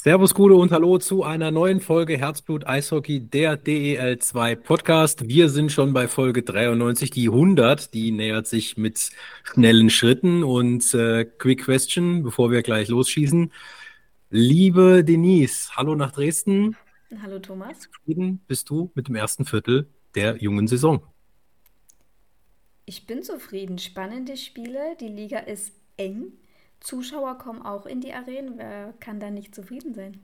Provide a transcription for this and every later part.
Servus, Gude und Hallo zu einer neuen Folge Herzblut Eishockey, der DEL2 Podcast. Wir sind schon bei Folge 93, die 100, die nähert sich mit schnellen Schritten und äh, Quick Question, bevor wir gleich losschießen. Liebe Denise, hallo nach Dresden. Hallo Thomas. Zufrieden bist du mit dem ersten Viertel der jungen Saison? Ich bin zufrieden. Spannende Spiele, die Liga ist eng. Zuschauer kommen auch in die Arenen. Wer kann da nicht zufrieden sein?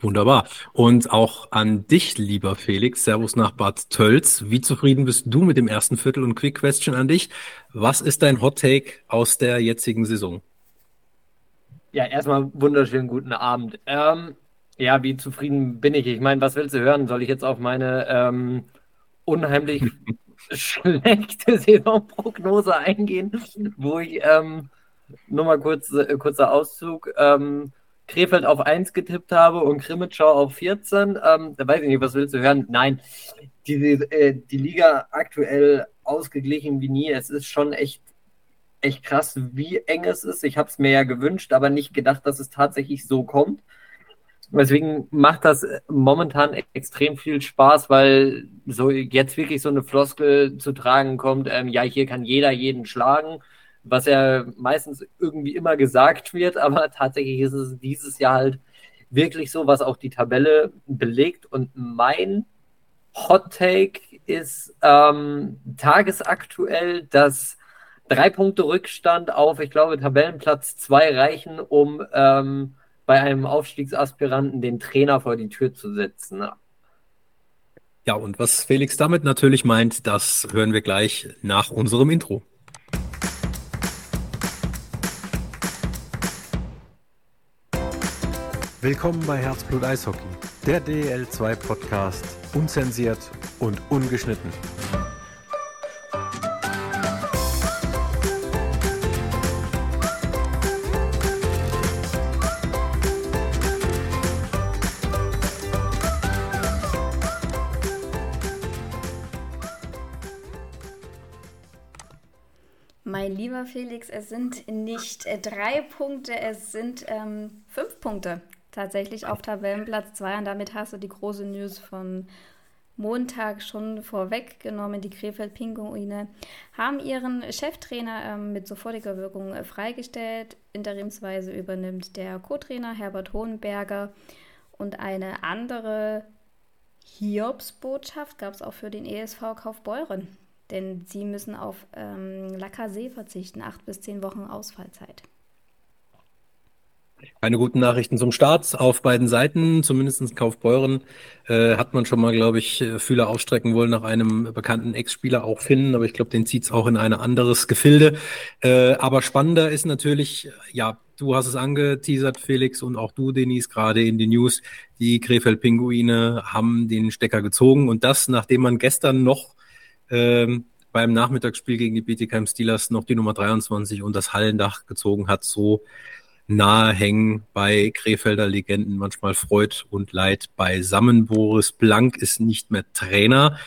Wunderbar. Und auch an dich, lieber Felix. Servus nach Bad Tölz. Wie zufrieden bist du mit dem ersten Viertel? Und Quick Question an dich. Was ist dein Hot Take aus der jetzigen Saison? Ja, erstmal wunderschönen guten Abend. Ähm, ja, wie zufrieden bin ich? Ich meine, was willst du hören? Soll ich jetzt auf meine ähm, unheimlich schlechte Saisonprognose eingehen, wo ich ähm, nur mal kurz, äh, kurzer Auszug. Ähm, Krefeld auf 1 getippt habe und Krimitschau auf 14. Ähm, da weiß ich nicht, was willst du hören? Nein, die, äh, die Liga aktuell ausgeglichen wie nie. Es ist schon echt, echt krass, wie eng es ist. Ich habe es mir ja gewünscht, aber nicht gedacht, dass es tatsächlich so kommt. Deswegen macht das momentan extrem viel Spaß, weil so jetzt wirklich so eine Floskel zu tragen kommt, ähm, ja, hier kann jeder jeden schlagen was ja meistens irgendwie immer gesagt wird, aber tatsächlich ist es dieses Jahr halt wirklich so, was auch die Tabelle belegt. Und mein Hot Take ist ähm, tagesaktuell, dass drei Punkte Rückstand auf, ich glaube, Tabellenplatz zwei reichen, um ähm, bei einem Aufstiegsaspiranten den Trainer vor die Tür zu setzen. Ja, und was Felix damit natürlich meint, das hören wir gleich nach unserem Intro. Willkommen bei Herzblut Eishockey, der DL2 Podcast, unzensiert und ungeschnitten. Mein lieber Felix, es sind nicht äh, drei Punkte, es sind ähm, fünf Punkte tatsächlich auf Tabellenplatz 2 und damit hast du die große News von Montag schon vorweggenommen. Die Krefeld-Pinguine haben ihren Cheftrainer ähm, mit sofortiger Wirkung äh, freigestellt. Interimsweise übernimmt der Co-Trainer Herbert Hohenberger und eine andere Hiobsbotschaft gab es auch für den ESV Kaufbeuren, denn sie müssen auf ähm, Lacazette verzichten, acht bis zehn Wochen Ausfallzeit. Keine guten Nachrichten zum Start auf beiden Seiten, zumindest in Kaufbeuren äh, hat man schon mal, glaube ich, äh, Fühler aufstrecken wollen nach einem bekannten Ex-Spieler auch finden, aber ich glaube, den zieht's auch in ein anderes Gefilde. Äh, aber spannender ist natürlich, ja, du hast es angeteasert, Felix, und auch du, Denise, gerade in den News, die Krefeld-Pinguine haben den Stecker gezogen. Und das, nachdem man gestern noch ähm, beim Nachmittagsspiel gegen die BTKM Steelers noch die Nummer 23 und das Hallendach gezogen hat, so nahe hängen bei Krefelder Legenden, manchmal Freud und Leid beisammen. Boris Blank ist nicht mehr Trainer.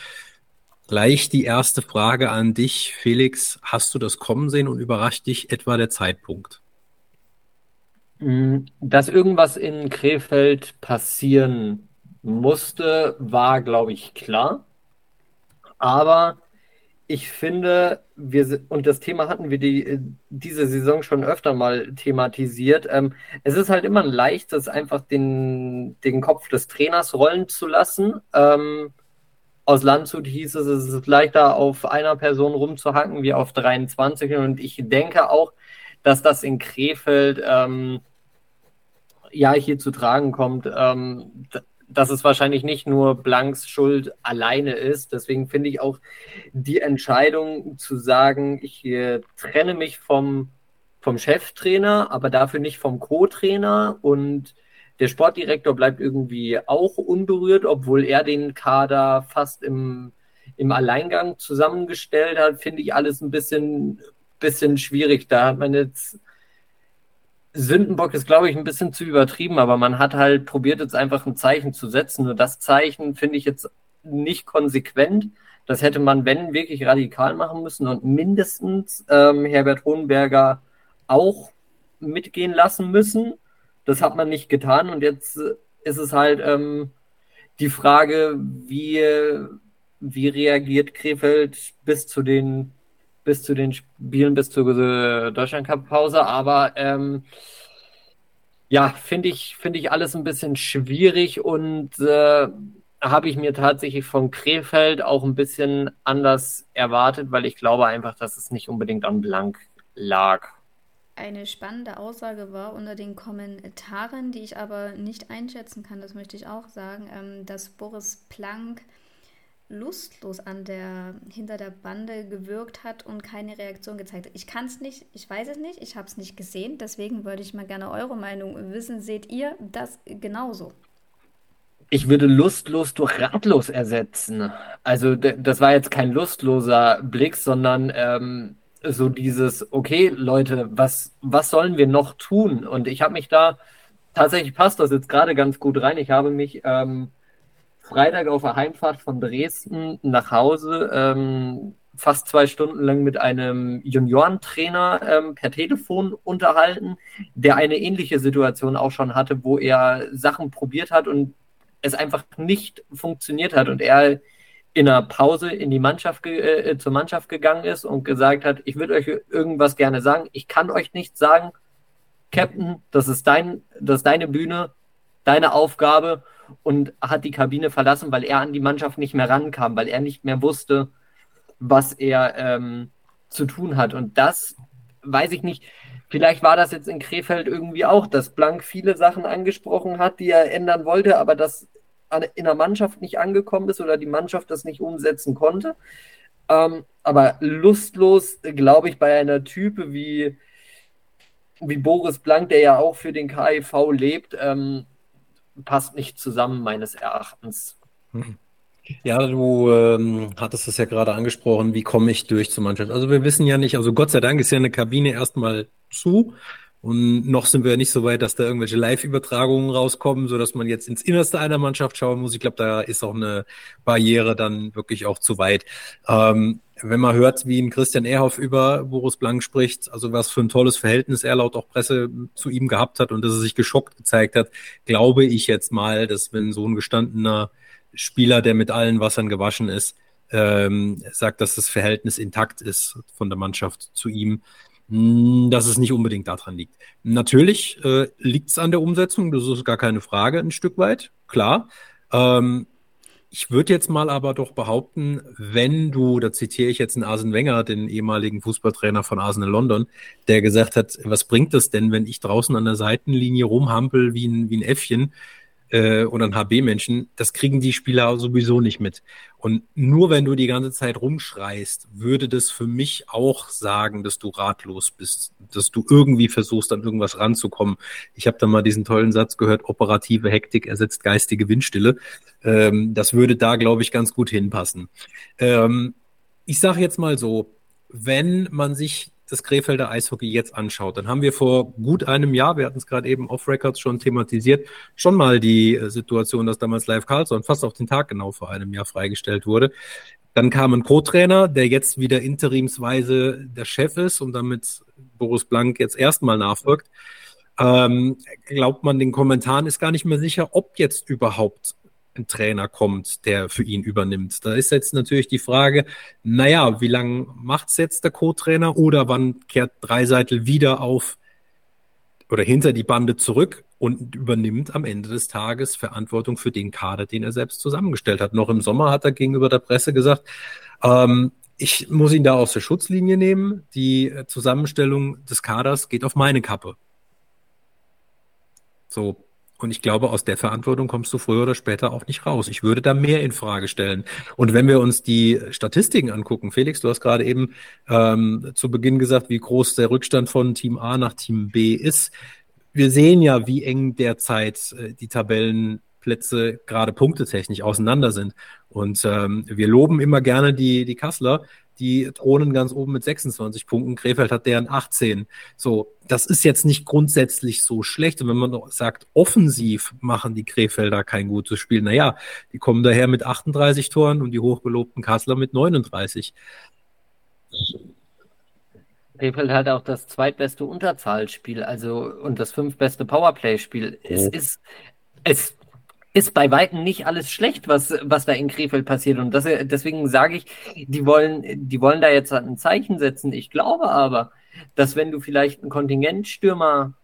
Gleich die erste Frage an dich, Felix. Hast du das kommen sehen und überrascht dich etwa der Zeitpunkt? Mm, dass irgendwas in Krefeld passieren musste, war, glaube ich, klar. Aber ich finde, wir und das Thema hatten wir die, äh, diese Saison schon öfter mal thematisiert. Ähm, es ist halt immer ein leichtes, einfach den, den Kopf des Trainers rollen zu lassen. Ähm, aus Landshut hieß es, es ist leichter auf einer Person rumzuhacken wie auf 23. Und ich denke auch, dass das in Krefeld ähm, ja hier zu tragen kommt. Ähm, dass es wahrscheinlich nicht nur Blanks Schuld alleine ist. Deswegen finde ich auch die Entscheidung zu sagen, ich äh, trenne mich vom, vom Cheftrainer, aber dafür nicht vom Co-Trainer und der Sportdirektor bleibt irgendwie auch unberührt, obwohl er den Kader fast im, im Alleingang zusammengestellt hat, finde ich alles ein bisschen, bisschen schwierig. Da hat man jetzt Sündenbock ist, glaube ich, ein bisschen zu übertrieben, aber man hat halt probiert, jetzt einfach ein Zeichen zu setzen. Und das Zeichen finde ich jetzt nicht konsequent. Das hätte man, wenn, wirklich radikal machen müssen und mindestens ähm, Herbert Hohenberger auch mitgehen lassen müssen. Das hat man nicht getan und jetzt ist es halt ähm, die Frage, wie, wie reagiert Krefeld bis zu den bis zu den Spielen, bis zur Deutschland Cup Pause. Aber ähm, ja, finde ich, finde ich alles ein bisschen schwierig und äh, habe ich mir tatsächlich von Krefeld auch ein bisschen anders erwartet, weil ich glaube einfach, dass es nicht unbedingt an Blank lag. Eine spannende Aussage war unter den Kommentaren, die ich aber nicht einschätzen kann, das möchte ich auch sagen, ähm, dass Boris Planck lustlos an der, hinter der Bande gewirkt hat und keine Reaktion gezeigt hat. Ich kann es nicht, ich weiß es nicht, ich habe es nicht gesehen, deswegen würde ich mal gerne eure Meinung wissen. Seht ihr das genauso? Ich würde lustlos durch ratlos ersetzen. Also das war jetzt kein lustloser Blick, sondern ähm, so dieses, okay, Leute, was, was sollen wir noch tun? Und ich habe mich da, tatsächlich passt das jetzt gerade ganz gut rein. Ich habe mich ähm, Freitag auf der Heimfahrt von Dresden nach Hause ähm, fast zwei Stunden lang mit einem Juniorentrainer ähm, per Telefon unterhalten, der eine ähnliche Situation auch schon hatte, wo er Sachen probiert hat und es einfach nicht funktioniert hat und er in einer Pause in die Mannschaft äh, zur Mannschaft gegangen ist und gesagt hat, ich würde euch irgendwas gerne sagen, ich kann euch nichts sagen, Captain, das ist dein, das ist deine Bühne, deine Aufgabe und hat die Kabine verlassen, weil er an die Mannschaft nicht mehr rankam, weil er nicht mehr wusste, was er ähm, zu tun hat. Und das weiß ich nicht. Vielleicht war das jetzt in Krefeld irgendwie auch, dass Blank viele Sachen angesprochen hat, die er ändern wollte, aber das in der Mannschaft nicht angekommen ist oder die Mannschaft das nicht umsetzen konnte. Ähm, aber lustlos, glaube ich, bei einer Type wie, wie Boris Blank, der ja auch für den KIV lebt, ähm, passt nicht zusammen, meines Erachtens. Ja, du ähm, hattest es ja gerade angesprochen, wie komme ich durch zur Mannschaft? Also wir wissen ja nicht, also Gott sei Dank ist ja eine Kabine erstmal zu und noch sind wir ja nicht so weit, dass da irgendwelche Live-Übertragungen rauskommen, so dass man jetzt ins Innerste einer Mannschaft schauen muss. Ich glaube, da ist auch eine Barriere dann wirklich auch zu weit. Ähm, wenn man hört, wie ein Christian Ehrhoff über Boris Blank spricht, also was für ein tolles Verhältnis er laut auch Presse zu ihm gehabt hat und dass er sich geschockt gezeigt hat, glaube ich jetzt mal, dass wenn so ein gestandener Spieler, der mit allen Wassern gewaschen ist, ähm, sagt, dass das Verhältnis intakt ist von der Mannschaft zu ihm, hm, dass es nicht unbedingt daran liegt. Natürlich äh, liegt es an der Umsetzung, das ist gar keine Frage, ein Stück weit, klar. Ähm, ich würde jetzt mal aber doch behaupten, wenn du, da zitiere ich jetzt einen Arsene Wenger, den ehemaligen Fußballtrainer von Arsenal London, der gesagt hat, was bringt es denn, wenn ich draußen an der Seitenlinie rumhampel wie ein, wie ein Äffchen äh, oder ein HB-Menschen, das kriegen die Spieler sowieso nicht mit. Und nur wenn du die ganze Zeit rumschreist, würde das für mich auch sagen, dass du ratlos bist, dass du irgendwie versuchst, an irgendwas ranzukommen. Ich habe da mal diesen tollen Satz gehört, operative Hektik ersetzt geistige Windstille. Ähm, das würde da, glaube ich, ganz gut hinpassen. Ähm, ich sage jetzt mal so, wenn man sich das Krefelder Eishockey jetzt anschaut, dann haben wir vor gut einem Jahr, wir hatten es gerade eben off-Records schon thematisiert, schon mal die äh, Situation, dass damals Live Carlson fast auf den Tag genau vor einem Jahr freigestellt wurde. Dann kam ein Co-Trainer, der jetzt wieder interimsweise der Chef ist und damit Boris Blank jetzt erstmal nachfolgt. Ähm, glaubt man den Kommentaren, ist gar nicht mehr sicher, ob jetzt überhaupt ein Trainer kommt, der für ihn übernimmt. Da ist jetzt natürlich die Frage, naja, wie lange macht's jetzt der Co-Trainer oder wann kehrt Dreiseitel wieder auf oder hinter die Bande zurück und übernimmt am Ende des Tages Verantwortung für den Kader, den er selbst zusammengestellt hat. Noch im Sommer hat er gegenüber der Presse gesagt, ähm, ich muss ihn da aus der Schutzlinie nehmen. Die Zusammenstellung des Kaders geht auf meine Kappe. So, und ich glaube, aus der Verantwortung kommst du früher oder später auch nicht raus. Ich würde da mehr in Frage stellen. Und wenn wir uns die Statistiken angucken, Felix, du hast gerade eben ähm, zu Beginn gesagt, wie groß der Rückstand von Team A nach Team B ist. Wir sehen ja, wie eng derzeit äh, die Tabellenplätze gerade punktetechnisch auseinander sind. Und ähm, wir loben immer gerne die, die Kassler, die thronen ganz oben mit 26 Punkten. Krefeld hat deren 18. So, das ist jetzt nicht grundsätzlich so schlecht. Und wenn man sagt, offensiv machen die Krefelder kein gutes Spiel, naja, die kommen daher mit 38 Toren und die hochgelobten Kassler mit 39. Krefeld hat auch das zweitbeste Unterzahlspiel, also und das fünftbeste Powerplay-Spiel. Oh. Es ist, es ist bei Weitem nicht alles schlecht, was, was da in Krefeld passiert. Und das, deswegen sage ich, die wollen, die wollen da jetzt ein Zeichen setzen. Ich glaube aber, dass wenn du vielleicht einen Kontingentstürmer,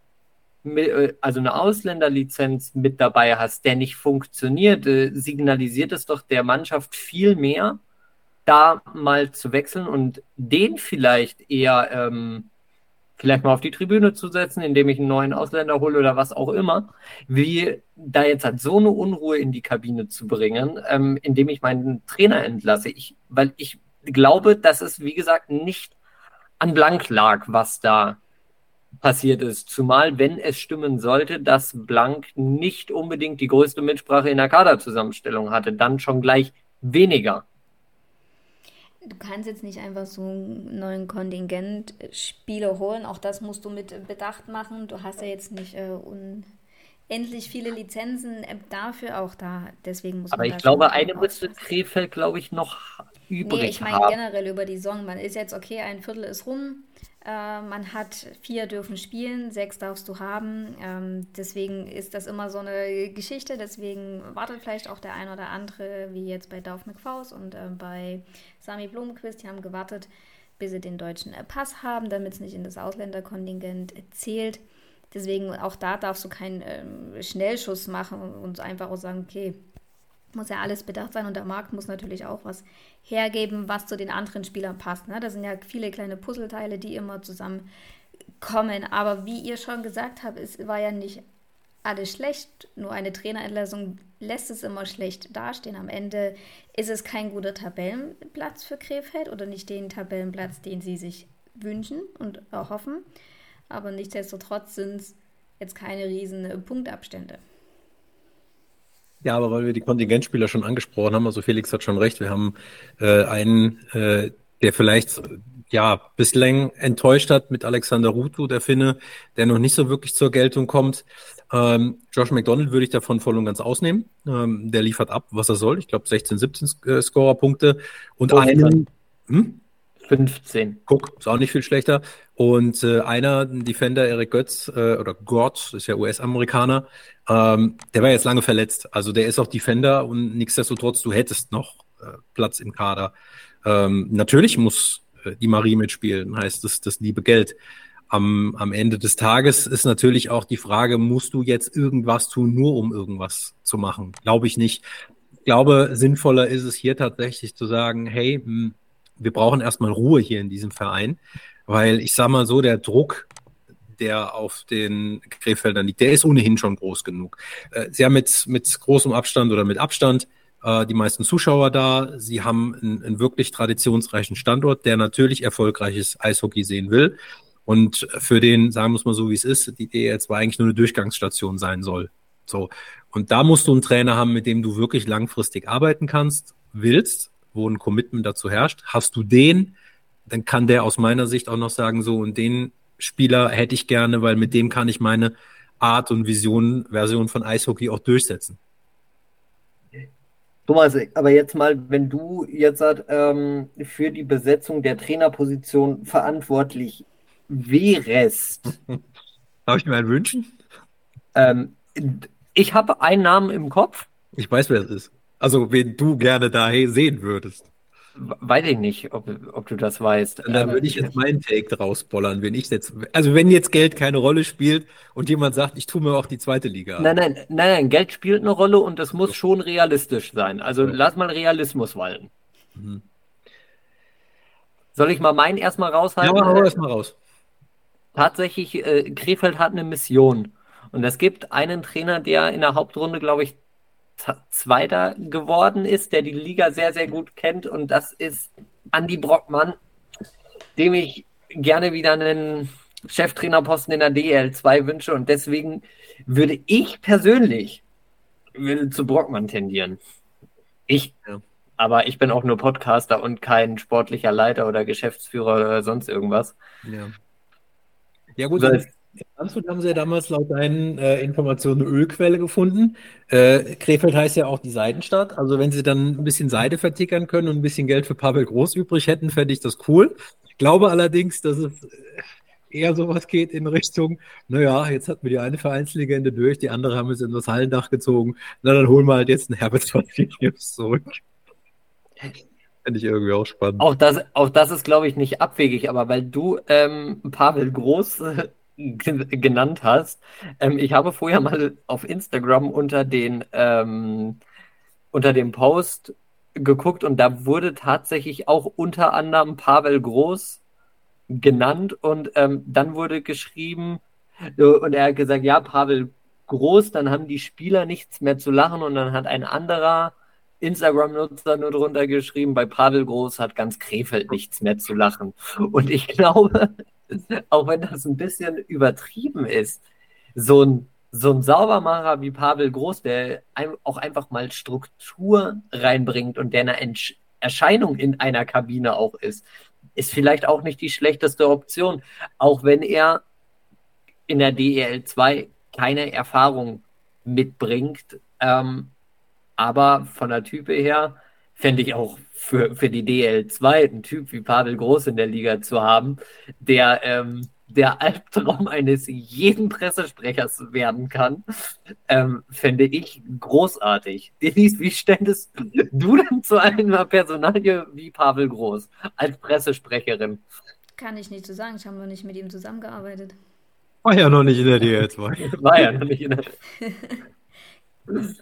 äh, also eine Ausländerlizenz mit dabei hast, der nicht funktioniert, äh, signalisiert es doch der Mannschaft viel mehr, da mal zu wechseln und den vielleicht eher ähm, vielleicht mal auf die Tribüne zu setzen, indem ich einen neuen Ausländer hole oder was auch immer, wie da jetzt halt so eine Unruhe in die Kabine zu bringen, ähm, indem ich meinen Trainer entlasse. Ich, weil ich glaube, dass es, wie gesagt, nicht an Blank lag, was da passiert ist. Zumal, wenn es stimmen sollte, dass Blank nicht unbedingt die größte Mitsprache in der Kaderzusammenstellung hatte, dann schon gleich weniger du kannst jetzt nicht einfach so einen neuen Kontingent Spieler holen. Auch das musst du mit Bedacht machen. Du hast ja jetzt nicht äh, unendlich viele Lizenzen äh, dafür auch da. Deswegen muss Aber ich glaube, eine müsste Krefeld, glaube ich, noch übrig nee, ich meine generell über die Saison. Man ist jetzt okay, ein Viertel ist rum. Äh, man hat vier dürfen spielen, sechs darfst du haben. Ähm, deswegen ist das immer so eine Geschichte. Deswegen wartet vielleicht auch der ein oder andere, wie jetzt bei Dauf McFaus und äh, bei Sami Blumenquist. Die haben gewartet, bis sie den deutschen äh, Pass haben, damit es nicht in das Ausländerkontingent zählt. Deswegen auch da darfst du keinen ähm, Schnellschuss machen und einfach auch sagen, okay, muss ja alles bedacht sein und der Markt muss natürlich auch was hergeben, was zu den anderen Spielern passt. Ne? Das sind ja viele kleine Puzzleteile, die immer zusammenkommen. Aber wie ihr schon gesagt habt, es war ja nicht alles schlecht. Nur eine Trainerentlassung lässt es immer schlecht dastehen. Am Ende ist es kein guter Tabellenplatz für Krefeld oder nicht den Tabellenplatz, den sie sich wünschen und erhoffen. Aber nichtsdestotrotz sind es jetzt keine riesen Punktabstände. Ja, aber weil wir die Kontingentspieler schon angesprochen haben, also Felix hat schon recht, wir haben äh, einen, äh, der vielleicht ja bislang enttäuscht hat mit Alexander Rutu, der Finne, der noch nicht so wirklich zur Geltung kommt. Ähm, Josh McDonald würde ich davon voll und ganz ausnehmen. Ähm, der liefert ab, was er soll. Ich glaube 16, 17 äh, Scorerpunkte und oh, einen. Hm? 15. Guck, ist auch nicht viel schlechter. Und äh, einer, ein Defender, Eric Götz, äh, oder Gott, ist ja US-Amerikaner, ähm, der war jetzt lange verletzt. Also der ist auch Defender und nichtsdestotrotz, du hättest noch äh, Platz im Kader. Ähm, natürlich muss äh, die Marie mitspielen, heißt das, das liebe Geld. Am, am Ende des Tages ist natürlich auch die Frage, musst du jetzt irgendwas tun, nur um irgendwas zu machen? Glaube ich nicht. Ich glaube, sinnvoller ist es hier tatsächlich zu sagen, hey, hm, wir brauchen erstmal Ruhe hier in diesem Verein, weil ich sage mal so, der Druck, der auf den Krefeldern liegt, der ist ohnehin schon groß genug. Äh, sie haben mit, mit großem Abstand oder mit Abstand äh, die meisten Zuschauer da. Sie haben einen, einen wirklich traditionsreichen Standort, der natürlich erfolgreiches Eishockey sehen will. Und für den, sagen wir es mal so, wie es ist, die DEL2 eigentlich nur eine Durchgangsstation sein soll. So. Und da musst du einen Trainer haben, mit dem du wirklich langfristig arbeiten kannst, willst wo ein Commitment dazu herrscht. Hast du den, dann kann der aus meiner Sicht auch noch sagen, so, und den Spieler hätte ich gerne, weil mit dem kann ich meine Art und Vision, Version von Eishockey auch durchsetzen. Thomas, aber jetzt mal, wenn du jetzt ähm, für die Besetzung der Trainerposition verantwortlich wärst. Darf ich mir einen wünschen? Ähm, ich habe einen Namen im Kopf. Ich weiß, wer es ist. Also, wen du gerne da sehen würdest. Weiß ich nicht, ob, ob du das weißt. Und dann würde ich jetzt meinen Take draus bollern, wenn ich jetzt, also wenn jetzt Geld keine Rolle spielt und jemand sagt, ich tue mir auch die zweite Liga. Nein, nein, nein, nein, Geld spielt eine Rolle und das muss schon realistisch sein. Also ja. lass mal Realismus walten. Mhm. Soll ich mal meinen erstmal raushalten? Ja, hau erstmal raus. Tatsächlich, äh, Krefeld hat eine Mission. Und es gibt einen Trainer, der in der Hauptrunde, glaube ich, Zweiter geworden ist, der die Liga sehr, sehr gut kennt. Und das ist Andy Brockmann, dem ich gerne wieder einen Cheftrainerposten in der DL2 wünsche. Und deswegen würde ich persönlich will zu Brockmann tendieren. Ich, aber ich bin auch nur Podcaster und kein sportlicher Leiter oder Geschäftsführer oder sonst irgendwas. Ja, ja gut, in Landshut haben sie ja damals laut deinen äh, Informationen eine Ölquelle gefunden. Äh, Krefeld heißt ja auch die Seidenstadt. Also wenn sie dann ein bisschen Seide vertickern können und ein bisschen Geld für Pavel Groß übrig hätten, fände ich das cool. glaube allerdings, dass es eher sowas geht in Richtung, naja, jetzt hat mir die eine Vereinslegende durch, die andere haben es in das Hallendach gezogen. Na, dann holen wir halt jetzt einen Herbert Valfinius zurück. Finde ich irgendwie auch spannend. Auch das, auch das ist, glaube ich, nicht abwegig, aber weil du ähm, Pavel Groß äh, genannt hast, ähm, ich habe vorher mal auf Instagram unter den ähm, unter dem Post geguckt und da wurde tatsächlich auch unter anderem Pavel Groß genannt und ähm, dann wurde geschrieben äh, und er hat gesagt, ja, Pavel Groß, dann haben die Spieler nichts mehr zu lachen und dann hat ein anderer Instagram-Nutzer nur drunter geschrieben, bei Pavel Groß hat ganz Krefeld nichts mehr zu lachen. Und ich glaube, auch wenn das ein bisschen übertrieben ist, so ein, so ein Saubermacher wie Pavel Groß, der auch einfach mal Struktur reinbringt und der eine Entsch Erscheinung in einer Kabine auch ist, ist vielleicht auch nicht die schlechteste Option, auch wenn er in der DEL 2 keine Erfahrung mitbringt. Ähm, aber von der Type her fände ich auch für, für die DL2 einen Typ wie Pavel Groß in der Liga zu haben, der ähm, der Albtraum eines jeden Pressesprechers werden kann, ähm, fände ich großartig. Denise, wie ständest du denn zu einer Personalie wie Pavel Groß als Pressesprecherin? Kann ich nicht so sagen. Ich habe noch nicht mit ihm zusammengearbeitet. War ja noch nicht in der DL2. War ja noch nicht in der.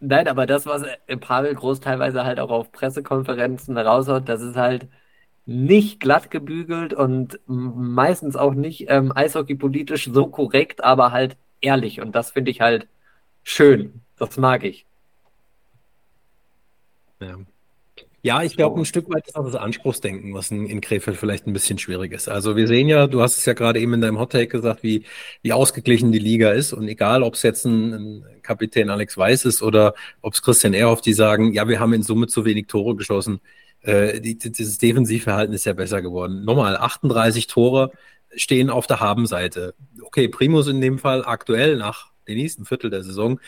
Nein, aber das, was Pavel Groß teilweise halt auch auf Pressekonferenzen raushaut, das ist halt nicht glatt gebügelt und meistens auch nicht ähm, eishockeypolitisch so korrekt, aber halt ehrlich. Und das finde ich halt schön. Das mag ich. Ja. Ja, ich glaube, ein Stück weit ist auch das Anspruchsdenken, was in, in Krefeld vielleicht ein bisschen schwierig ist. Also wir sehen ja, du hast es ja gerade eben in deinem Hot Take gesagt, wie, wie ausgeglichen die Liga ist. Und egal, ob es jetzt ein, ein Kapitän Alex Weiß ist oder ob es Christian Ehrhoff, die sagen, ja, wir haben in Summe zu wenig Tore geschossen. Äh, die, dieses Defensivverhalten ist ja besser geworden. Nochmal, 38 Tore stehen auf der Habenseite. Okay, Primus in dem Fall aktuell nach dem nächsten Viertel der Saison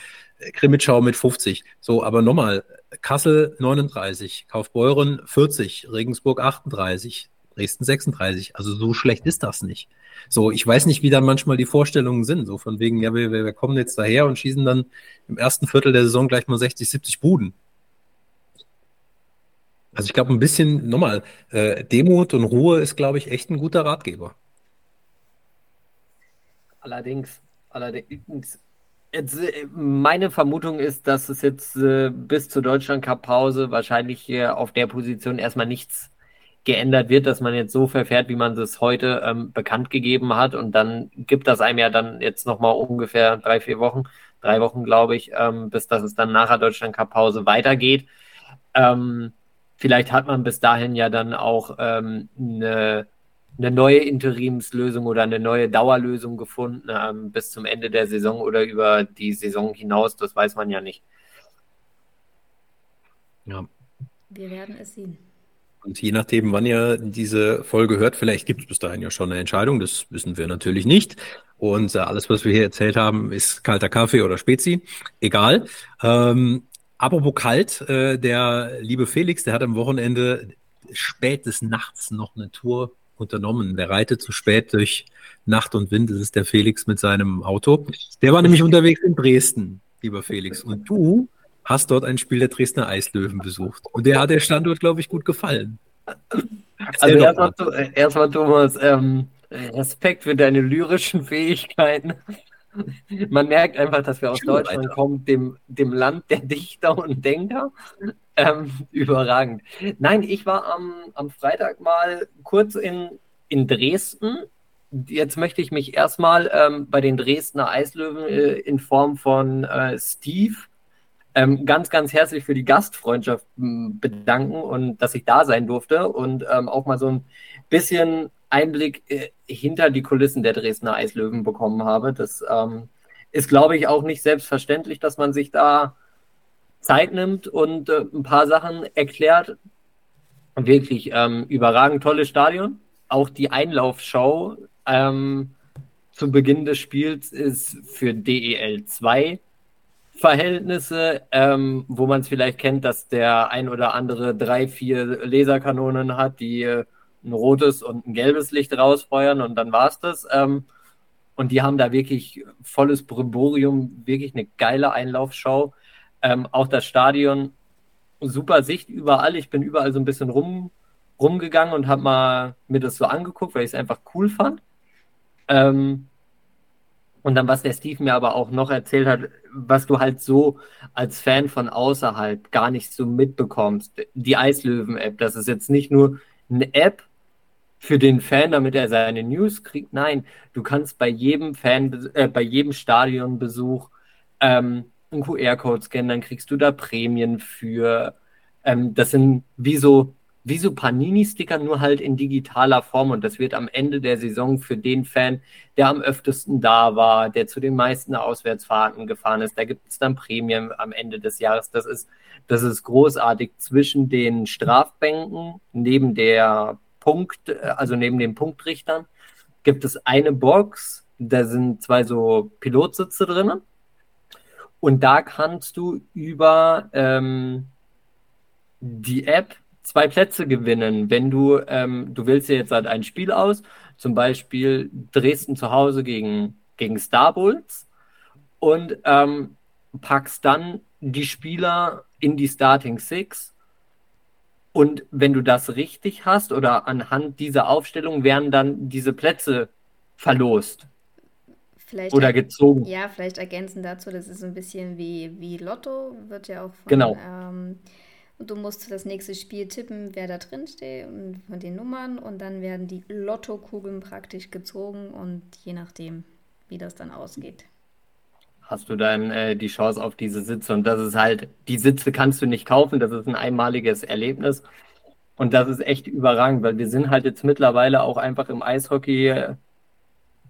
Krimitschau mit 50. So, aber nochmal, Kassel 39, Kaufbeuren 40, Regensburg 38, Dresden 36. Also so schlecht ist das nicht. So, ich weiß nicht, wie dann manchmal die Vorstellungen sind. So von wegen, ja, wir, wir kommen jetzt daher und schießen dann im ersten Viertel der Saison gleich mal 60, 70 Buden. Also ich glaube, ein bisschen, nochmal, äh, Demut und Ruhe ist, glaube ich, echt ein guter Ratgeber. Allerdings, allerdings, Jetzt, äh, meine Vermutung ist, dass es jetzt äh, bis zur Deutschland-Cup-Pause wahrscheinlich hier auf der Position erstmal nichts geändert wird, dass man jetzt so verfährt, wie man es heute ähm, bekannt gegeben hat. Und dann gibt das einem ja dann jetzt nochmal ungefähr drei, vier Wochen, drei Wochen, glaube ich, ähm, bis dass es dann nach der Deutschland-Cup-Pause weitergeht. Ähm, vielleicht hat man bis dahin ja dann auch ähm, eine eine neue Interimslösung oder eine neue Dauerlösung gefunden ähm, bis zum Ende der Saison oder über die Saison hinaus. Das weiß man ja nicht. Ja. Wir werden es sehen. Und je nachdem, wann ihr diese Folge hört, vielleicht gibt es bis dahin ja schon eine Entscheidung. Das wissen wir natürlich nicht. Und äh, alles, was wir hier erzählt haben, ist kalter Kaffee oder Spezi. Egal. Ähm, apropos kalt, äh, der liebe Felix, der hat am Wochenende spät des Nachts noch eine Tour unternommen. Der reitet zu spät durch Nacht und Wind. Das ist der Felix mit seinem Auto. Der war nämlich unterwegs in Dresden, lieber Felix. Und du hast dort ein Spiel der Dresdner Eislöwen besucht. Und der hat der Standort, glaube ich, gut gefallen. Also erstmal, erstmal Thomas, ähm, Respekt für deine lyrischen Fähigkeiten. Man merkt einfach, dass wir aus Deutschland kommen, dem, dem Land der Dichter und Denker. Ähm, überragend. Nein, ich war am, am Freitag mal kurz in, in Dresden. Jetzt möchte ich mich erstmal ähm, bei den Dresdner Eislöwen äh, in Form von äh, Steve ähm, ganz, ganz herzlich für die Gastfreundschaft bedanken und dass ich da sein durfte und ähm, auch mal so ein bisschen Einblick äh, hinter die Kulissen der Dresdner Eislöwen bekommen habe. Das ähm, ist, glaube ich, auch nicht selbstverständlich, dass man sich da Zeit nimmt und äh, ein paar Sachen erklärt. Wirklich ähm, überragend tolles Stadion. Auch die Einlaufschau ähm, zu Beginn des Spiels ist für DEL 2 Verhältnisse, ähm, wo man es vielleicht kennt, dass der ein oder andere drei, vier Laserkanonen hat, die äh, ein rotes und ein gelbes Licht rausfeuern und dann war es das. Ähm, und die haben da wirklich volles Brimborium, wirklich eine geile Einlaufschau. Ähm, auch das Stadion, super Sicht überall. Ich bin überall so ein bisschen rum, rumgegangen und habe mal mir das so angeguckt, weil ich es einfach cool fand. Ähm, und dann, was der Steve mir aber auch noch erzählt hat, was du halt so als Fan von außerhalb gar nicht so mitbekommst. Die Eislöwen-App, das ist jetzt nicht nur eine App für den Fan, damit er seine News kriegt. Nein, du kannst bei jedem Fan, äh, bei jedem Stadionbesuch ähm, einen QR-Code scannen, dann kriegst du da Prämien für. Ähm, das sind wie so wie so Panini-Sticker, nur halt in digitaler Form. Und das wird am Ende der Saison für den Fan, der am öftesten da war, der zu den meisten Auswärtsfahrten gefahren ist, da gibt es dann Prämien am Ende des Jahres. Das ist, das ist großartig zwischen den Strafbänken, neben der Punkt, also neben den Punktrichtern, gibt es eine Box, da sind zwei so Pilotsitze drinnen. Und da kannst du über ähm, die App zwei Plätze gewinnen, wenn du, ähm, du wählst dir jetzt halt ein Spiel aus, zum Beispiel Dresden zu Hause gegen, gegen Star Bulls und ähm, packst dann die Spieler in die Starting Six. Und wenn du das richtig hast oder anhand dieser Aufstellung werden dann diese Plätze verlost. Vielleicht oder gezogen. Ja, vielleicht ergänzen dazu, das ist ein bisschen wie, wie Lotto, wird ja auch von genau. ähm, und du musst das nächste Spiel tippen, wer da drin steht und von den Nummern. Und dann werden die Lottokugeln praktisch gezogen und je nachdem, wie das dann ausgeht. Hast du dann äh, die Chance auf diese Sitze. Und das ist halt, die Sitze kannst du nicht kaufen, das ist ein einmaliges Erlebnis. Und das ist echt überragend, weil wir sind halt jetzt mittlerweile auch einfach im Eishockey äh,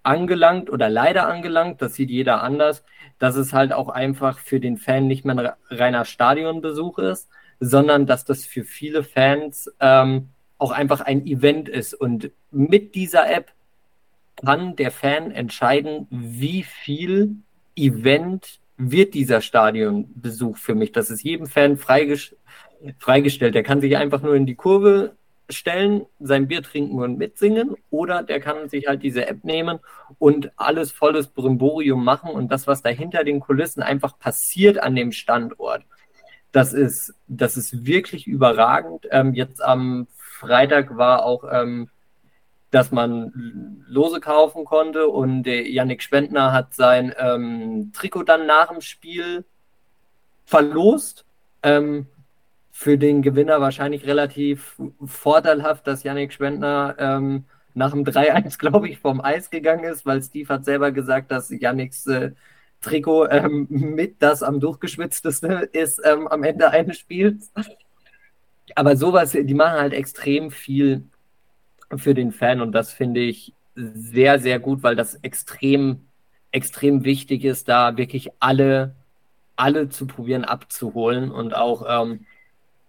angelangt oder leider angelangt, das sieht jeder anders, dass es halt auch einfach für den Fan nicht mehr ein reiner Stadionbesuch ist, sondern dass das für viele Fans ähm, auch einfach ein Event ist. Und mit dieser App kann der Fan entscheiden, wie viel Event wird dieser Stadionbesuch für mich. Das ist jedem Fan freigest freigestellt. Der kann sich einfach nur in die Kurve stellen, sein Bier trinken und mitsingen oder der kann sich halt diese App nehmen und alles volles Brimborium machen und das, was da hinter den Kulissen einfach passiert an dem Standort. Das ist, das ist wirklich überragend. Ähm, jetzt am Freitag war auch, ähm, dass man Lose kaufen konnte und der Yannick Spendner hat sein ähm, Trikot dann nach dem Spiel verlost. Ähm, für den Gewinner wahrscheinlich relativ vorteilhaft, dass Yannick Spendner ähm, nach dem 3-1, glaube ich, vom Eis gegangen ist, weil Steve hat selber gesagt, dass Yannicks äh, Trikot ähm, mit das am durchgeschwitzteste ist ähm, am Ende eines Spiels. Aber sowas, die machen halt extrem viel für den Fan und das finde ich sehr, sehr gut, weil das extrem, extrem wichtig ist, da wirklich alle, alle zu probieren abzuholen und auch ähm,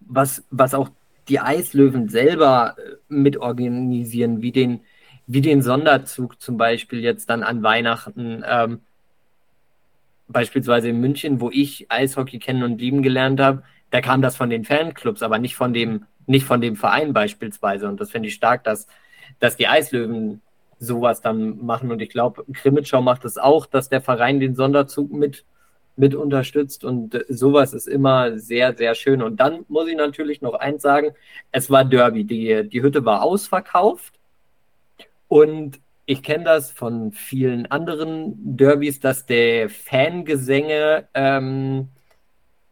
was, was auch die Eislöwen selber äh, mit organisieren, wie den, wie den Sonderzug zum Beispiel jetzt dann an Weihnachten. Ähm, beispielsweise in München, wo ich Eishockey kennen und lieben gelernt habe, da kam das von den Fanclubs, aber nicht von dem, nicht von dem Verein beispielsweise. Und das finde ich stark, dass, dass die Eislöwen sowas dann machen. Und ich glaube, Krimitschau macht es das auch, dass der Verein den Sonderzug mit, mit unterstützt. Und sowas ist immer sehr, sehr schön. Und dann muss ich natürlich noch eins sagen: Es war Derby. Die, die Hütte war ausverkauft. Und ich kenne das von vielen anderen Derbys, dass der Fangesänge ähm,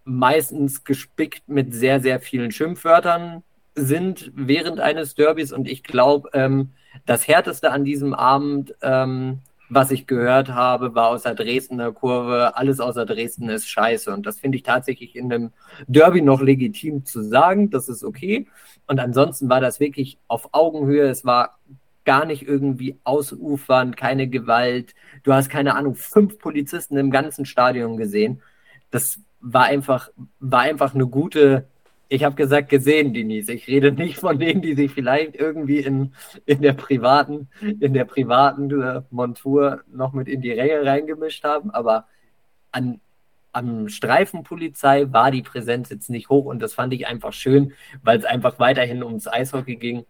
meistens gespickt mit sehr, sehr vielen Schimpfwörtern sind während eines Derbys. Und ich glaube, ähm, das Härteste an diesem Abend, ähm, was ich gehört habe, war aus der Dresdner Kurve, alles außer Dresden ist scheiße. Und das finde ich tatsächlich in einem Derby noch legitim zu sagen. Das ist okay. Und ansonsten war das wirklich auf Augenhöhe. Es war gar nicht irgendwie ausufern, keine Gewalt. Du hast keine Ahnung, fünf Polizisten im ganzen Stadion gesehen. Das war einfach, war einfach eine gute, ich habe gesagt, gesehen, Denise. Ich rede nicht von denen, die sich vielleicht irgendwie in, in der privaten, in der privaten äh, Montur noch mit in die Ränge reingemischt haben, aber an, am Streifenpolizei war die Präsenz jetzt nicht hoch und das fand ich einfach schön, weil es einfach weiterhin ums Eishockey ging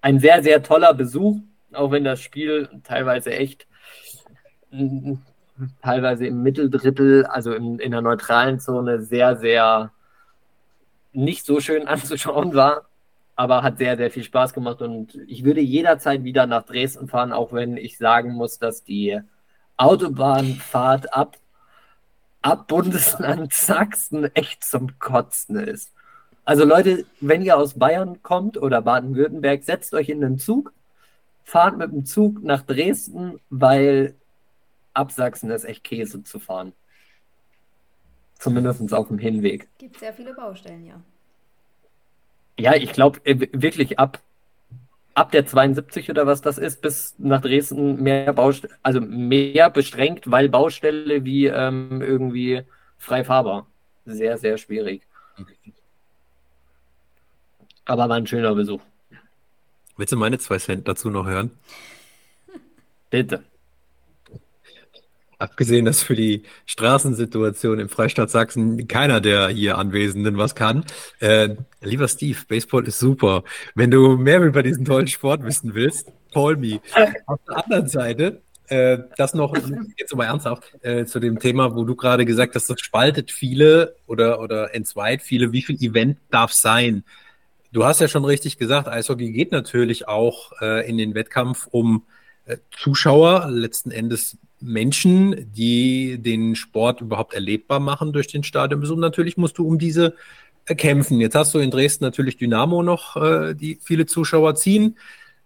ein sehr, sehr toller Besuch, auch wenn das Spiel teilweise echt teilweise im Mitteldrittel, also in, in der neutralen Zone, sehr, sehr nicht so schön anzuschauen war, aber hat sehr, sehr viel Spaß gemacht und ich würde jederzeit wieder nach Dresden fahren, auch wenn ich sagen muss, dass die Autobahnfahrt ab, ab Bundesland Sachsen echt zum Kotzen ist. Also Leute, wenn ihr aus Bayern kommt oder Baden-Württemberg, setzt euch in den Zug, fahrt mit dem Zug nach Dresden, weil ab Sachsen ist echt Käse zu fahren. Zumindest auf dem Hinweg. Gibt sehr viele Baustellen, ja. Ja, ich glaube äh, wirklich ab, ab der 72 oder was das ist, bis nach Dresden mehr Baustelle, also mehr beschränkt, weil Baustelle wie ähm, irgendwie frei fahrbar. Sehr, sehr schwierig. Aber war ein schöner Besuch. Willst du meine zwei Cent dazu noch hören? Bitte. Abgesehen, dass für die Straßensituation im Freistaat Sachsen keiner der hier Anwesenden was kann. Äh, lieber Steve, Baseball ist super. Wenn du mehr über diesen tollen Sport wissen willst, call me. Auf der anderen Seite, äh, das noch jetzt aber ernsthaft äh, zu dem Thema, wo du gerade gesagt hast, das spaltet viele oder, oder entzweit viele, wie viel Event darf sein? Du hast ja schon richtig gesagt, Eishockey geht natürlich auch äh, in den Wettkampf um äh, Zuschauer, letzten Endes Menschen, die den Sport überhaupt erlebbar machen durch den Stadionbesuch. Natürlich musst du um diese kämpfen. Jetzt hast du in Dresden natürlich Dynamo noch, äh, die viele Zuschauer ziehen.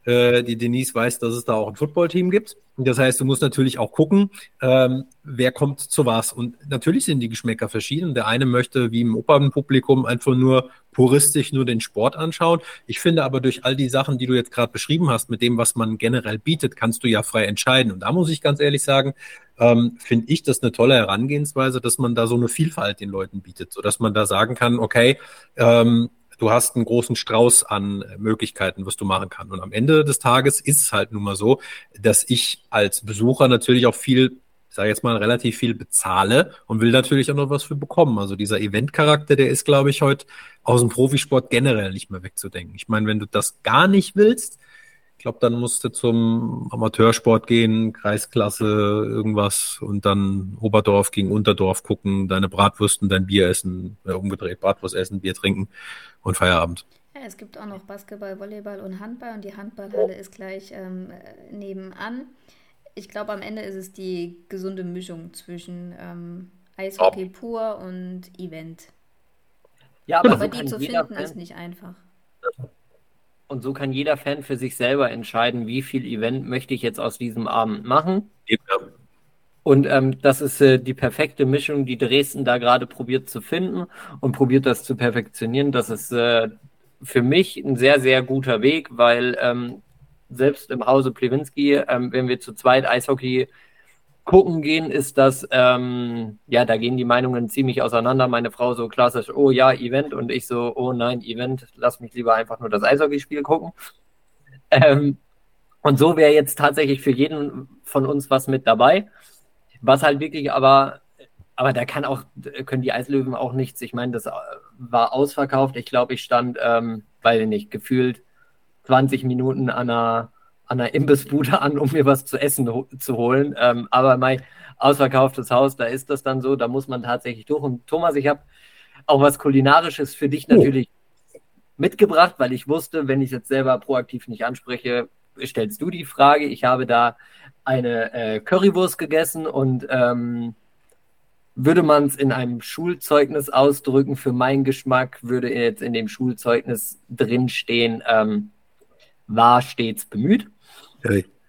Äh, die Denise weiß, dass es da auch ein Footballteam gibt. Das heißt, du musst natürlich auch gucken, ähm, wer kommt zu was. Und natürlich sind die Geschmäcker verschieden. Der eine möchte wie im Opernpublikum einfach nur puristisch nur den Sport anschauen. Ich finde aber durch all die Sachen, die du jetzt gerade beschrieben hast, mit dem, was man generell bietet, kannst du ja frei entscheiden. Und da muss ich ganz ehrlich sagen, ähm, finde ich das eine tolle Herangehensweise, dass man da so eine Vielfalt den Leuten bietet, so dass man da sagen kann, okay, ähm, du hast einen großen Strauß an Möglichkeiten, was du machen kannst. Und am Ende des Tages ist es halt nun mal so, dass ich als Besucher natürlich auch viel, ich sage jetzt mal, relativ viel bezahle und will natürlich auch noch was für bekommen. Also dieser Eventcharakter, der ist, glaube ich, heute aus dem Profisport generell nicht mehr wegzudenken. Ich meine, wenn du das gar nicht willst, glaube, dann musst du zum Amateursport gehen, Kreisklasse, irgendwas und dann Oberdorf gegen Unterdorf gucken, deine Bratwürsten, dein Bier essen, äh, umgedreht, Bratwurst essen, Bier trinken und Feierabend. Ja, es gibt auch noch Basketball, Volleyball und Handball und die Handballhalle ist gleich ähm, nebenan. Ich glaube, am Ende ist es die gesunde Mischung zwischen ähm, Eishockey pur und Event. Ja, aber, aber die zu finden ist nicht einfach. Und so kann jeder Fan für sich selber entscheiden, wie viel Event möchte ich jetzt aus diesem Abend machen. Ja. Und ähm, das ist äh, die perfekte Mischung, die Dresden da gerade probiert zu finden und probiert das zu perfektionieren. Das ist äh, für mich ein sehr, sehr guter Weg, weil ähm, selbst im Hause Plewinski, ähm, wenn wir zu zweit Eishockey gucken gehen, ist das, ähm, ja, da gehen die Meinungen ziemlich auseinander. Meine Frau so klassisch, oh ja, Event und ich so, oh nein, Event, lass mich lieber einfach nur das Eishockeyspiel gucken. Ähm, und so wäre jetzt tatsächlich für jeden von uns was mit dabei. Was halt wirklich aber, aber da kann auch, können die Eislöwen auch nichts. Ich meine, das war ausverkauft. Ich glaube, ich stand, ähm, ich nicht, gefühlt 20 Minuten an einer, an einer Imbissbude an, um mir was zu essen ho zu holen. Ähm, aber mein ausverkauftes Haus, da ist das dann so, da muss man tatsächlich durch. Und Thomas, ich habe auch was Kulinarisches für dich oh. natürlich oh. mitgebracht, weil ich wusste, wenn ich jetzt selber proaktiv nicht anspreche, stellst du die Frage. Ich habe da eine äh, Currywurst gegessen und ähm, würde man es in einem Schulzeugnis ausdrücken, für meinen Geschmack würde jetzt in dem Schulzeugnis drinstehen, ähm, war stets bemüht.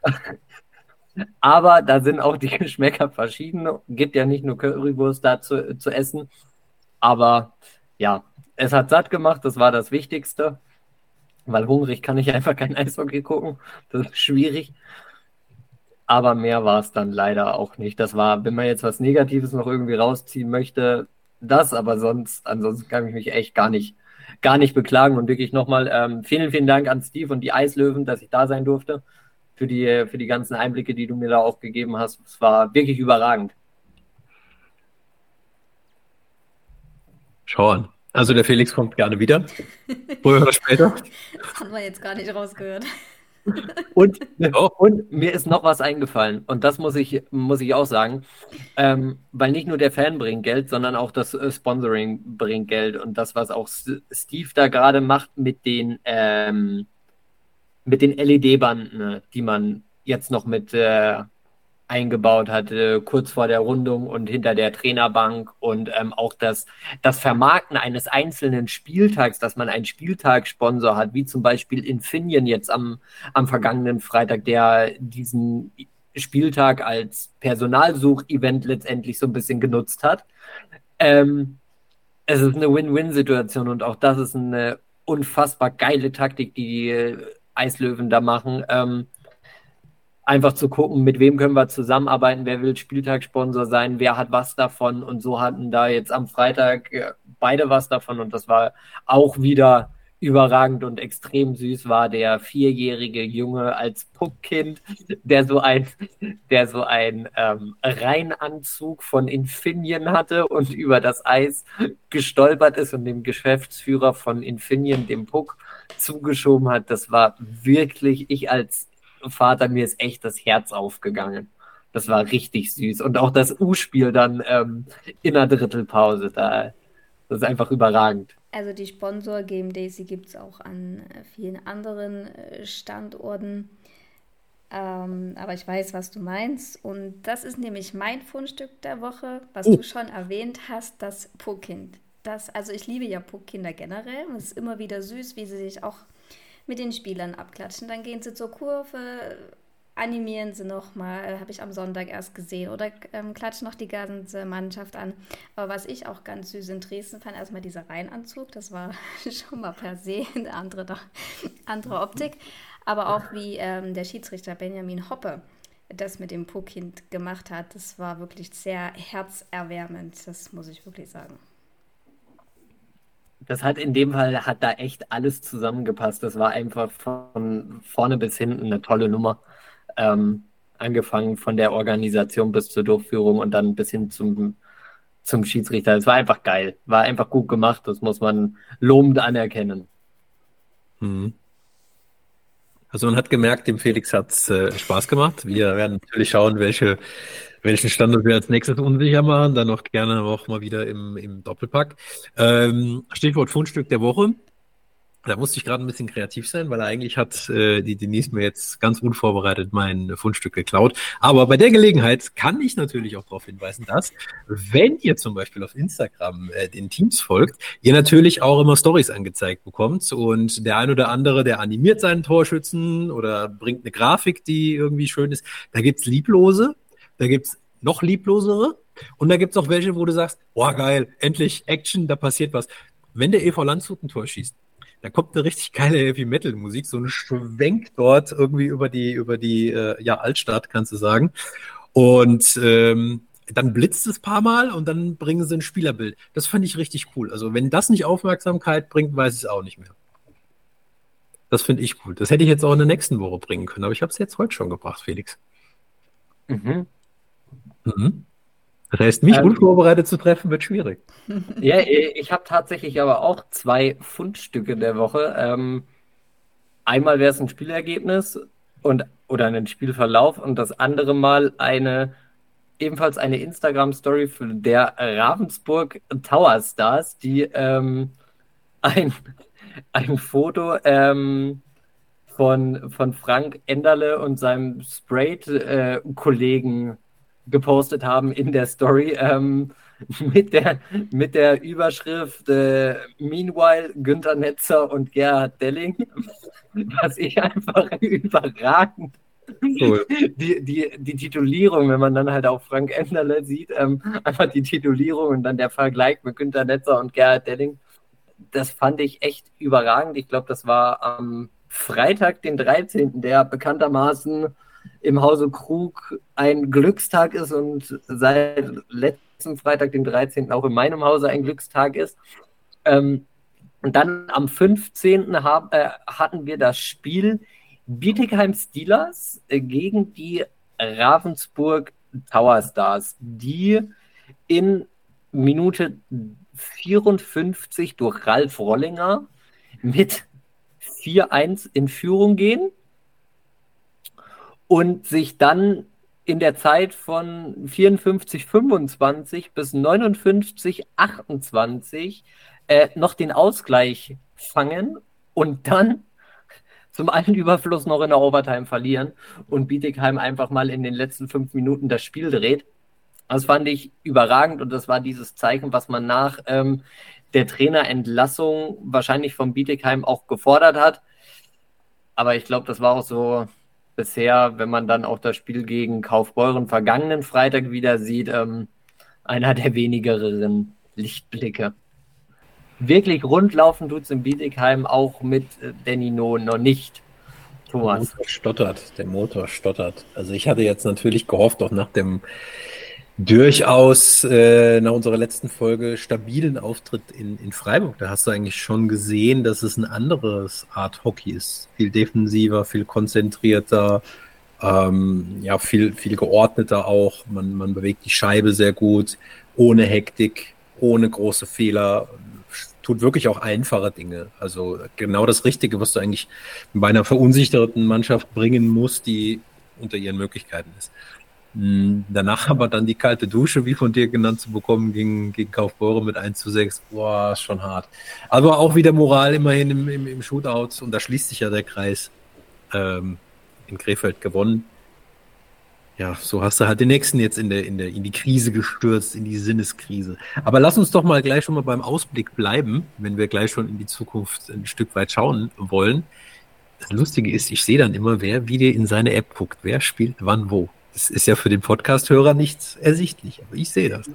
Aber da sind auch die Geschmäcker verschieden. Gibt ja nicht nur Currywurst da zu, zu essen. Aber ja, es hat satt gemacht, das war das Wichtigste. Weil hungrig kann ich einfach kein Eishockey gucken. Das ist schwierig. Aber mehr war es dann leider auch nicht. Das war, wenn man jetzt was Negatives noch irgendwie rausziehen möchte, das, aber sonst, ansonsten kann ich mich echt gar nicht, gar nicht beklagen. Und wirklich nochmal ähm, vielen, vielen Dank an Steve und die Eislöwen, dass ich da sein durfte. Für die, für die ganzen Einblicke, die du mir da auch gegeben hast. Es war wirklich überragend. Schau an. Also der Felix kommt gerne wieder. Früher oder später. Das haben wir jetzt gar nicht rausgehört. Und, und, mir ist noch was eingefallen. Und das muss ich, muss ich auch sagen. Ähm, weil nicht nur der Fan bringt Geld, sondern auch das äh, Sponsoring bringt Geld. Und das, was auch Steve da gerade macht mit den, ähm, mit den LED-Banden, ne, die man jetzt noch mit äh, eingebaut hatte, kurz vor der Rundung und hinter der Trainerbank und ähm, auch das, das Vermarkten eines einzelnen Spieltags, dass man einen Spieltagssponsor hat, wie zum Beispiel Infineon jetzt am, am vergangenen Freitag, der diesen Spieltag als Personalsuch-Event letztendlich so ein bisschen genutzt hat. Ähm, es ist eine Win-Win-Situation und auch das ist eine unfassbar geile Taktik, die Eislöwen da machen. Ähm, einfach zu gucken, mit wem können wir zusammenarbeiten, wer will Spieltagssponsor sein, wer hat was davon und so hatten da jetzt am Freitag äh, beide was davon und das war auch wieder überragend und extrem süß war der vierjährige Junge als Puckkind, der so ein, der so ein ähm, Reinanzug von Infineon hatte und über das Eis gestolpert ist und dem Geschäftsführer von Infineon dem Puck zugeschoben hat. Das war wirklich, ich als Vater, mir ist echt das Herz aufgegangen. Das war richtig süß. Und auch das U-Spiel dann ähm, in der Drittelpause, da, das ist einfach überragend. Also die Sponsor Game Daisy gibt es auch an äh, vielen anderen äh, Standorten. Ähm, aber ich weiß, was du meinst. Und das ist nämlich mein Fundstück der Woche, was oh. du schon erwähnt hast, das Puckkind. Das, also ich liebe ja Puckkinder generell. Es ist immer wieder süß, wie sie sich auch mit den Spielern abklatschen. Dann gehen sie zur Kurve, animieren sie nochmal, habe ich am Sonntag erst gesehen, oder ähm, klatschen noch die ganze Mannschaft an. Aber was ich auch ganz süß in Dresden fand, erstmal dieser Reihenanzug, das war schon mal per se eine andere, andere Optik. Aber auch wie ähm, der Schiedsrichter Benjamin Hoppe das mit dem Puckkind gemacht hat, das war wirklich sehr herzerwärmend, das muss ich wirklich sagen das hat in dem Fall hat da echt alles zusammengepasst. Das war einfach von vorne bis hinten eine tolle Nummer. Ähm, angefangen von der Organisation bis zur Durchführung und dann bis hin zum, zum Schiedsrichter. Es war einfach geil. War einfach gut gemacht. Das muss man lobend anerkennen. Mhm. Also man hat gemerkt, dem Felix hat es äh, Spaß gemacht. Wir werden natürlich schauen, welche welchen Standort wir als nächstes unsicher machen, dann noch gerne auch mal wieder im, im Doppelpack. Ähm, Stichwort Fundstück der Woche. Da musste ich gerade ein bisschen kreativ sein, weil eigentlich hat äh, die Denise mir jetzt ganz unvorbereitet mein Fundstück geklaut. Aber bei der Gelegenheit kann ich natürlich auch darauf hinweisen, dass, wenn ihr zum Beispiel auf Instagram äh, den Teams folgt, ihr natürlich auch immer Stories angezeigt bekommt. Und der ein oder andere, der animiert seinen Torschützen oder bringt eine Grafik, die irgendwie schön ist, da gibt's Lieblose da gibt's noch lieblosere und da gibt's auch welche, wo du sagst, boah, geil, endlich Action, da passiert was. Wenn der EV Landshut ein Tor schießt, da kommt eine richtig geile Heavy Metal Musik, so ein Schwenk dort irgendwie über die über die äh, ja Altstadt kannst du sagen und ähm, dann blitzt es paar Mal und dann bringen sie ein Spielerbild. Das fand ich richtig cool. Also wenn das nicht Aufmerksamkeit bringt, weiß ich es auch nicht mehr. Das finde ich cool. Das hätte ich jetzt auch in der nächsten Woche bringen können, aber ich habe es jetzt heute schon gebracht, Felix. Mhm. Mhm. Das heißt, mich ähm, unvorbereitet zu treffen, wird schwierig. Ja, ich habe tatsächlich aber auch zwei Fundstücke der Woche. Ähm, einmal wäre es ein Spielergebnis und oder einen Spielverlauf und das andere Mal eine ebenfalls eine Instagram-Story für der Ravensburg Tower Stars, die ähm, ein, ein Foto ähm, von, von Frank Enderle und seinem Sprayed-Kollegen äh, gepostet haben in der Story ähm, mit, der, mit der Überschrift äh, Meanwhile Günther Netzer und Gerhard Delling, was ich einfach überragend Cool. Die, die, die Titulierung, wenn man dann halt auch Frank Enderle sieht, ähm, einfach die Titulierung und dann der Vergleich mit Günther Netzer und Gerhard Delling, das fand ich echt überragend. Ich glaube, das war am Freitag, den 13., der bekanntermaßen im Hause Krug ein Glückstag ist und seit letzten Freitag, den 13. auch in meinem Hause ein Glückstag ist. Ähm, und dann am 15. Hab, äh, hatten wir das Spiel Bietigheim Steelers äh, gegen die Ravensburg Tower Stars, die in Minute 54 durch Ralf Rollinger mit 4-1 in Führung gehen und sich dann in der Zeit von 54, 25 bis 59, 28 äh, noch den Ausgleich fangen und dann zum einen Überfluss noch in der Overtime verlieren und Bietigheim einfach mal in den letzten fünf Minuten das Spiel dreht. Das fand ich überragend und das war dieses Zeichen, was man nach ähm, der Trainerentlassung wahrscheinlich vom Bietigheim auch gefordert hat. Aber ich glaube, das war auch so bisher, wenn man dann auch das Spiel gegen Kaufbeuren vergangenen Freitag wieder sieht, ähm, einer der wenigeren Lichtblicke. Wirklich rundlaufen tut es in Bietigheim auch mit äh, Denino noch nicht. Thomas. Der Motor stottert, der Motor stottert. Also ich hatte jetzt natürlich gehofft, auch nach dem durchaus äh, nach unserer letzten Folge stabilen Auftritt in, in Freiburg. Da hast du eigentlich schon gesehen, dass es ein anderes Art Hockey ist. Viel defensiver, viel konzentrierter, ähm, ja, viel, viel geordneter auch. Man, man bewegt die Scheibe sehr gut, ohne Hektik, ohne große Fehler. Tut wirklich auch einfache Dinge. Also genau das Richtige, was du eigentlich bei einer verunsicherten Mannschaft bringen musst, die unter ihren Möglichkeiten ist. Hm, danach aber dann die kalte Dusche, wie von dir genannt zu bekommen, gegen, gegen Kaufbeure mit 1 zu 6. Boah, ist schon hart. Aber auch wieder Moral immerhin im, im, im Shootout und da schließt sich ja der Kreis. Ähm, in Krefeld gewonnen. Ja, so hast du halt den nächsten jetzt in der, in der, in die Krise gestürzt, in die Sinneskrise. Aber lass uns doch mal gleich schon mal beim Ausblick bleiben, wenn wir gleich schon in die Zukunft ein Stück weit schauen wollen. Das Lustige ist, ich sehe dann immer, wer wie dir in seine App guckt, wer spielt wann wo. Das ist ja für den Podcast-Hörer nichts ersichtlich, aber ich sehe das.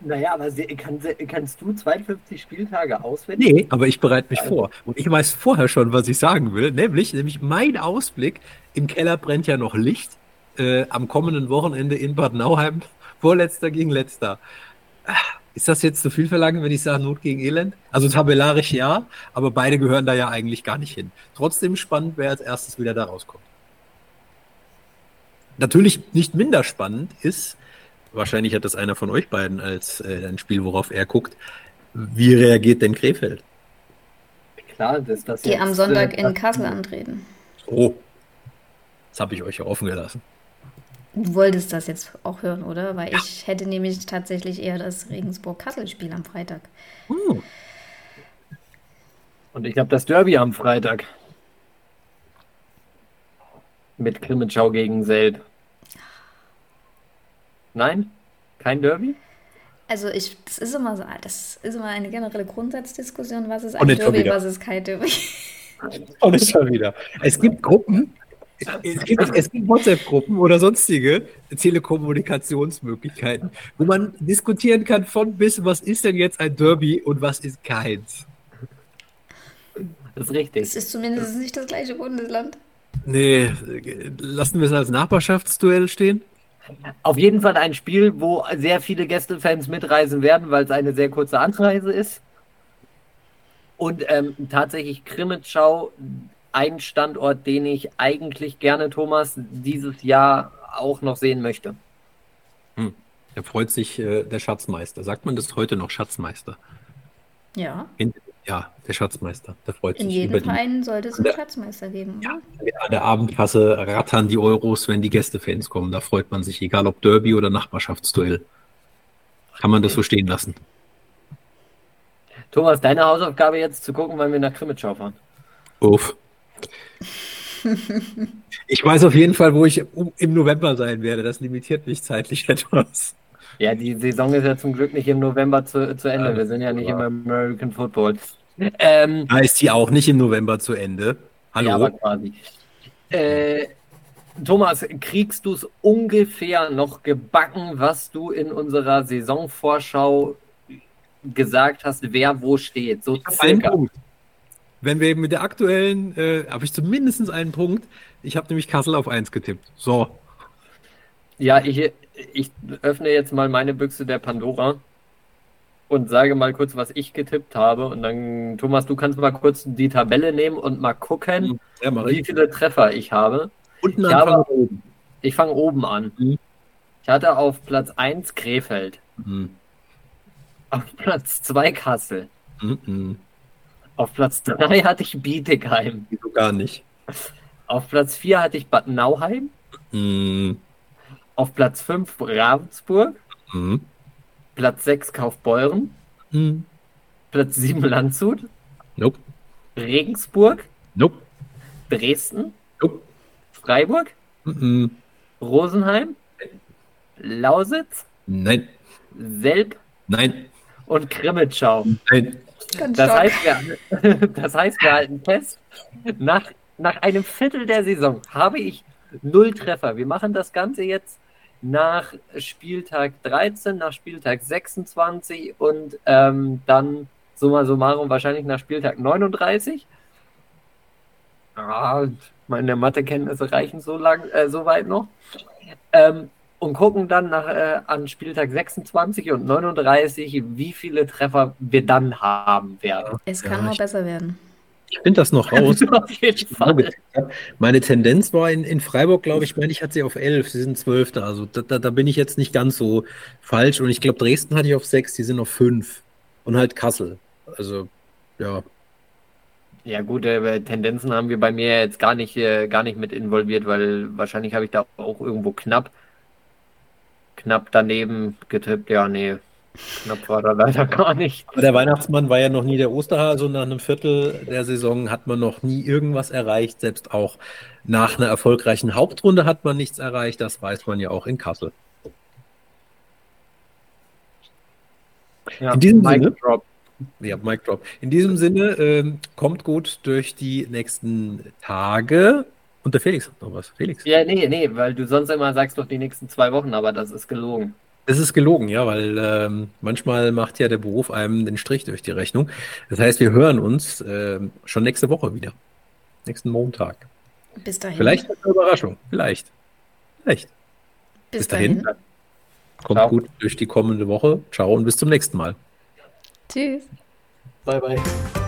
Naja, aber kann, kannst du 52 Spieltage auswendig? Nee, aber ich bereite mich vor. Und ich weiß vorher schon, was ich sagen will, nämlich, nämlich mein Ausblick. Im Keller brennt ja noch Licht. Äh, am kommenden Wochenende in Bad Nauheim, vorletzter gegen letzter. Ist das jetzt zu viel verlangen, wenn ich sage Not gegen Elend? Also tabellarisch ja, aber beide gehören da ja eigentlich gar nicht hin. Trotzdem spannend, wer als erstes wieder da rauskommt natürlich nicht minder spannend ist, wahrscheinlich hat das einer von euch beiden als äh, ein Spiel, worauf er guckt, wie reagiert denn Krefeld? Klar, dass das Die jetzt, am Sonntag äh, in Kassel antreten. Oh, das habe ich euch ja offen gelassen. Du wolltest das jetzt auch hören, oder? Weil ja. ich hätte nämlich tatsächlich eher das Regensburg-Kassel-Spiel am Freitag. Uh. Und ich habe das Derby am Freitag mit Krimitschau gegen Selb. Nein? Kein Derby? Also ich, das ist immer so, das ist immer eine generelle Grundsatzdiskussion, was ist ein Derby, was ist kein Derby. Und nicht schon wieder. Es gibt Gruppen, es gibt, es gibt WhatsApp-Gruppen oder sonstige Telekommunikationsmöglichkeiten, wo man diskutieren kann von bis, was ist denn jetzt ein Derby und was ist keins. Das ist richtig. Es ist zumindest nicht das gleiche Bundesland. Nee, lassen wir es als Nachbarschaftsduell stehen? Auf jeden Fall ein Spiel, wo sehr viele Gästefans mitreisen werden, weil es eine sehr kurze Anreise ist. Und ähm, tatsächlich Krimitschau, ein Standort, den ich eigentlich gerne, Thomas, dieses Jahr auch noch sehen möchte. Hm. Da freut sich äh, der Schatzmeister. Sagt man das heute noch Schatzmeister? Ja. In, ja, der Schatzmeister. Der freut In sich. In jedem Verein sollte es einen der, Schatzmeister geben. Ja, an der Abendkasse rattern die Euros, wenn die Gästefans kommen. Da freut man sich, egal ob Derby oder Nachbarschaftsduell. Kann man das so stehen lassen. Thomas, deine Hausaufgabe jetzt zu gucken, wann wir nach Krimitschau fahren. Uff. ich weiß auf jeden Fall, wo ich im November sein werde. Das limitiert mich zeitlich etwas. Ja, die Saison ist ja zum Glück nicht im November zu, zu Ende. Wir sind ja nicht im American Football. Ähm, da ist die auch nicht im November zu Ende. Hallo. Ja, aber quasi. Äh, Thomas, kriegst du es ungefähr noch gebacken, was du in unserer Saisonvorschau gesagt hast, wer wo steht? So circa. Wenn wir eben mit der aktuellen, äh, habe ich zumindest einen Punkt. Ich habe nämlich Kassel auf 1 getippt. So. Ja, ich, ich öffne jetzt mal meine Büchse der Pandora und sage mal kurz, was ich getippt habe. Und dann, Thomas, du kannst mal kurz die Tabelle nehmen und mal gucken, ja, wie viele Treffer ich habe. Unten ich, habe, oben. ich fange oben an. Mhm. Ich hatte auf Platz 1 Krefeld. Mhm. Auf Platz 2 Kassel. Mhm. Auf Platz 3 hatte ich Bietigheim. Wieso gar nicht? Auf Platz 4 hatte ich Bad Nauheim. Mhm. Auf Platz 5 Ravensburg. Mhm. Platz 6 Kaufbeuren. Mhm. Platz 7 Landshut. Nope. Regensburg. Nope. Dresden. Nope. Freiburg. Mhm. Rosenheim. Lausitz. Nein. Selb Nein. und Krimitschau. Nein. Das heißt, wir, das heißt, wir halten fest, nach, nach einem Viertel der Saison habe ich null Treffer. Wir machen das Ganze jetzt nach Spieltag 13, nach Spieltag 26 und ähm, dann summa summarum wahrscheinlich nach Spieltag 39. Ah, meine Mathekenntnisse reichen so lang, äh, so weit noch. Ähm, und gucken dann nach, äh, an Spieltag 26 und 39, wie viele Treffer wir dann haben werden. Es Ja, kann nur ich- besser werden. Ich finde das noch raus. Meine Tendenz war in, in Freiburg, glaube ich, meine ich, hat sie auf 11, sie sind Zwölfte. Also da, da, da bin ich jetzt nicht ganz so falsch. Und ich glaube, Dresden hatte ich auf 6, die sind auf 5. Und halt Kassel. Also, ja. Ja, gut, äh, Tendenzen haben wir bei mir jetzt gar nicht, äh, gar nicht mit involviert, weil wahrscheinlich habe ich da auch irgendwo knapp, knapp daneben getippt. Ja, nee, knapp war da leider gar nicht. Aber der Weihnachtsmann war ja noch nie der Osterhase und nach einem Viertel der Saison hat man noch nie irgendwas erreicht. Selbst auch nach einer erfolgreichen Hauptrunde hat man nichts erreicht. Das weiß man ja auch in Kassel. Ja, In diesem Mic Sinne- Drop. Ja, Mic Drop. In diesem Sinne, ähm, kommt gut durch die nächsten Tage. Und der Felix hat noch was. Felix. Ja, nee, nee, weil du sonst immer sagst doch die nächsten zwei Wochen, aber das ist gelogen. Es ist gelogen, ja, weil ähm, manchmal macht ja der Beruf einem den Strich durch die Rechnung. Das heißt, wir hören uns ähm, schon nächste Woche wieder. Nächsten Montag. Bis dahin. Vielleicht eine Überraschung. Vielleicht. Vielleicht. Bis, bis dahin. dahin. Kommt Ciao. gut durch die kommende Woche. Ciao und bis zum nächsten Mal. Tschüss. Bye, bye.